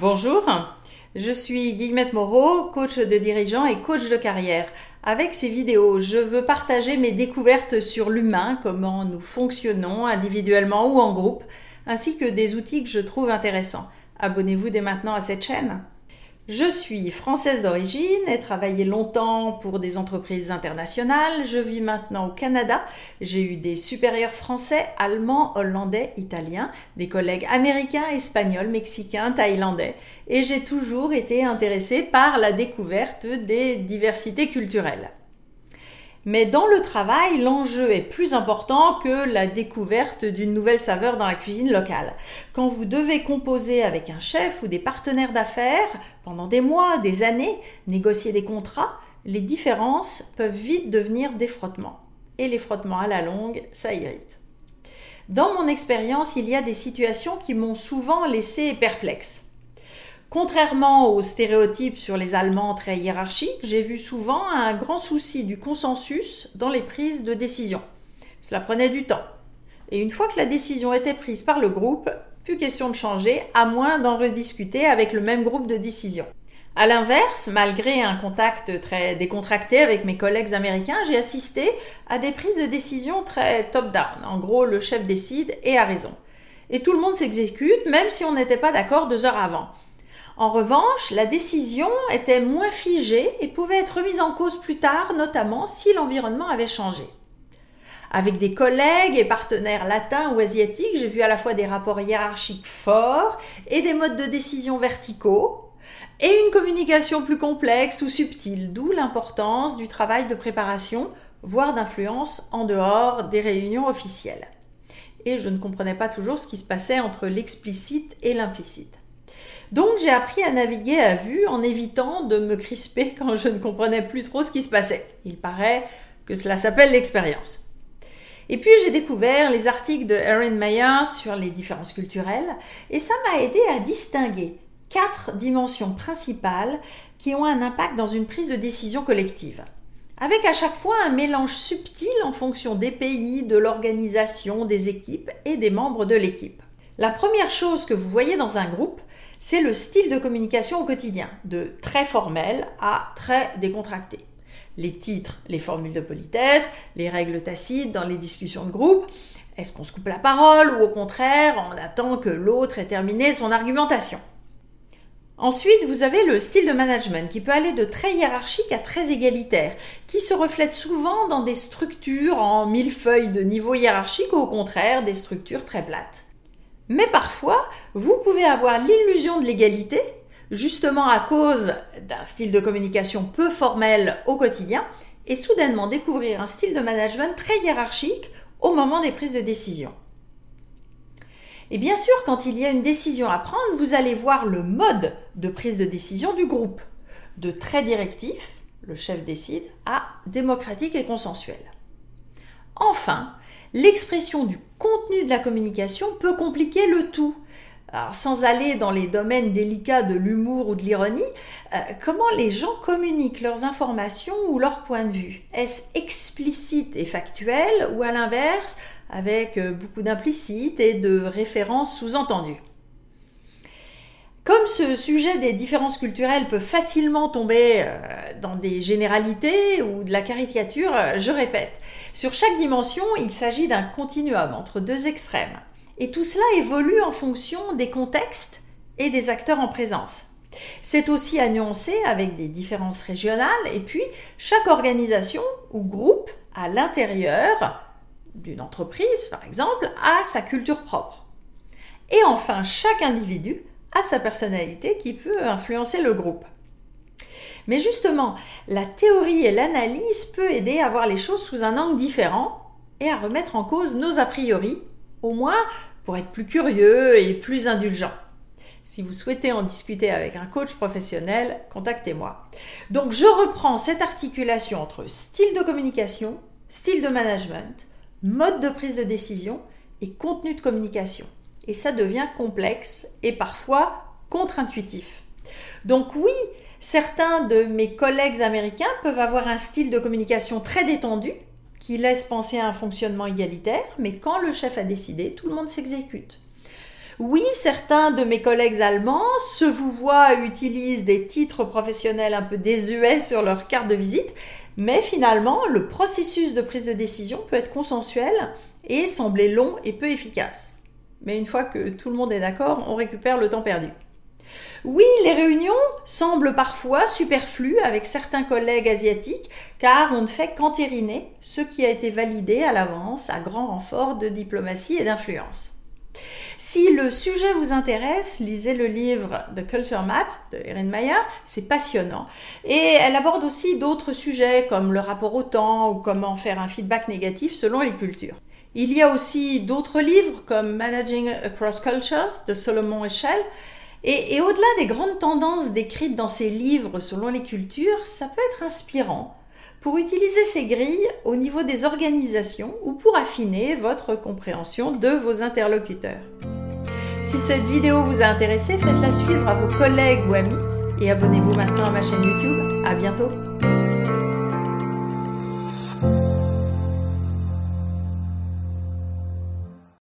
Bonjour, je suis Guillemette Moreau, coach de dirigeants et coach de carrière. Avec ces vidéos, je veux partager mes découvertes sur l'humain, comment nous fonctionnons individuellement ou en groupe, ainsi que des outils que je trouve intéressants. Abonnez-vous dès maintenant à cette chaîne. Je suis française d'origine et travaillé longtemps pour des entreprises internationales. Je vis maintenant au Canada. J'ai eu des supérieurs français, allemands, hollandais, italiens, des collègues américains, espagnols, mexicains, thaïlandais. Et j'ai toujours été intéressée par la découverte des diversités culturelles. Mais dans le travail, l'enjeu est plus important que la découverte d'une nouvelle saveur dans la cuisine locale. Quand vous devez composer avec un chef ou des partenaires d'affaires pendant des mois, des années, négocier des contrats, les différences peuvent vite devenir des frottements. Et les frottements à la longue, ça irrite. Dans mon expérience, il y a des situations qui m'ont souvent laissé perplexe. Contrairement aux stéréotypes sur les Allemands très hiérarchiques, j'ai vu souvent un grand souci du consensus dans les prises de décision. Cela prenait du temps. Et une fois que la décision était prise par le groupe, plus question de changer, à moins d'en rediscuter avec le même groupe de décision. À l'inverse, malgré un contact très décontracté avec mes collègues américains, j'ai assisté à des prises de décision très top-down. En gros, le chef décide et a raison. Et tout le monde s'exécute, même si on n'était pas d'accord deux heures avant. En revanche, la décision était moins figée et pouvait être remise en cause plus tard, notamment si l'environnement avait changé. Avec des collègues et partenaires latins ou asiatiques, j'ai vu à la fois des rapports hiérarchiques forts et des modes de décision verticaux, et une communication plus complexe ou subtile, d'où l'importance du travail de préparation, voire d'influence en dehors des réunions officielles. Et je ne comprenais pas toujours ce qui se passait entre l'explicite et l'implicite. Donc j'ai appris à naviguer à vue en évitant de me crisper quand je ne comprenais plus trop ce qui se passait. Il paraît que cela s'appelle l'expérience. Et puis j'ai découvert les articles de Erin Meyer sur les différences culturelles et ça m'a aidé à distinguer quatre dimensions principales qui ont un impact dans une prise de décision collective. Avec à chaque fois un mélange subtil en fonction des pays, de l'organisation, des équipes et des membres de l'équipe. La première chose que vous voyez dans un groupe, c'est le style de communication au quotidien, de très formel à très décontracté. Les titres, les formules de politesse, les règles tacites dans les discussions de groupe. Est-ce qu'on se coupe la parole ou au contraire on attend que l'autre ait terminé son argumentation? Ensuite, vous avez le style de management qui peut aller de très hiérarchique à très égalitaire, qui se reflète souvent dans des structures en mille feuilles de niveau hiérarchique ou au contraire des structures très plates. Mais parfois, vous pouvez avoir l'illusion de l'égalité, justement à cause d'un style de communication peu formel au quotidien, et soudainement découvrir un style de management très hiérarchique au moment des prises de décision. Et bien sûr, quand il y a une décision à prendre, vous allez voir le mode de prise de décision du groupe, de très directif, le chef décide, à démocratique et consensuel. Enfin, l'expression du contenu de la communication peut compliquer le tout. sans aller dans les domaines délicats de l'humour ou de l'ironie, euh, comment les gens communiquent leurs informations ou leurs points de vue? Est-ce explicite et factuel ou à l'inverse avec euh, beaucoup d'implicite et de références sous-entendues? Comme ce sujet des différences culturelles peut facilement tomber euh, dans des généralités ou de la caricature, euh, je répète, sur chaque dimension, il s'agit d'un continuum entre deux extrêmes. Et tout cela évolue en fonction des contextes et des acteurs en présence. C'est aussi à avec des différences régionales et puis chaque organisation ou groupe à l'intérieur d'une entreprise, par exemple, a sa culture propre. Et enfin, chaque individu à sa personnalité qui peut influencer le groupe. Mais justement, la théorie et l'analyse peut aider à voir les choses sous un angle différent et à remettre en cause nos a priori, au moins pour être plus curieux et plus indulgent. Si vous souhaitez en discuter avec un coach professionnel, contactez-moi. Donc je reprends cette articulation entre style de communication, style de management, mode de prise de décision et contenu de communication et ça devient complexe et parfois contre-intuitif. Donc oui, certains de mes collègues américains peuvent avoir un style de communication très détendu qui laisse penser à un fonctionnement égalitaire, mais quand le chef a décidé, tout le monde s'exécute. Oui, certains de mes collègues allemands se vous voient utilisent des titres professionnels un peu désuets sur leur carte de visite, mais finalement, le processus de prise de décision peut être consensuel et sembler long et peu efficace. Mais une fois que tout le monde est d'accord, on récupère le temps perdu. Oui, les réunions semblent parfois superflues avec certains collègues asiatiques car on ne fait qu'entériner ce qui a été validé à l'avance à grand renfort de diplomatie et d'influence. Si le sujet vous intéresse, lisez le livre The Culture Map de Erin Meyer, c'est passionnant. Et elle aborde aussi d'autres sujets comme le rapport au temps ou comment faire un feedback négatif selon les cultures. Il y a aussi d'autres livres comme Managing Across Cultures de Solomon Eschel et, au-delà des grandes tendances décrites dans ces livres selon les cultures, ça peut être inspirant pour utiliser ces grilles au niveau des organisations ou pour affiner votre compréhension de vos interlocuteurs. Si cette vidéo vous a intéressé, faites-la suivre à vos collègues ou amis et abonnez-vous maintenant à ma chaîne YouTube. À bientôt!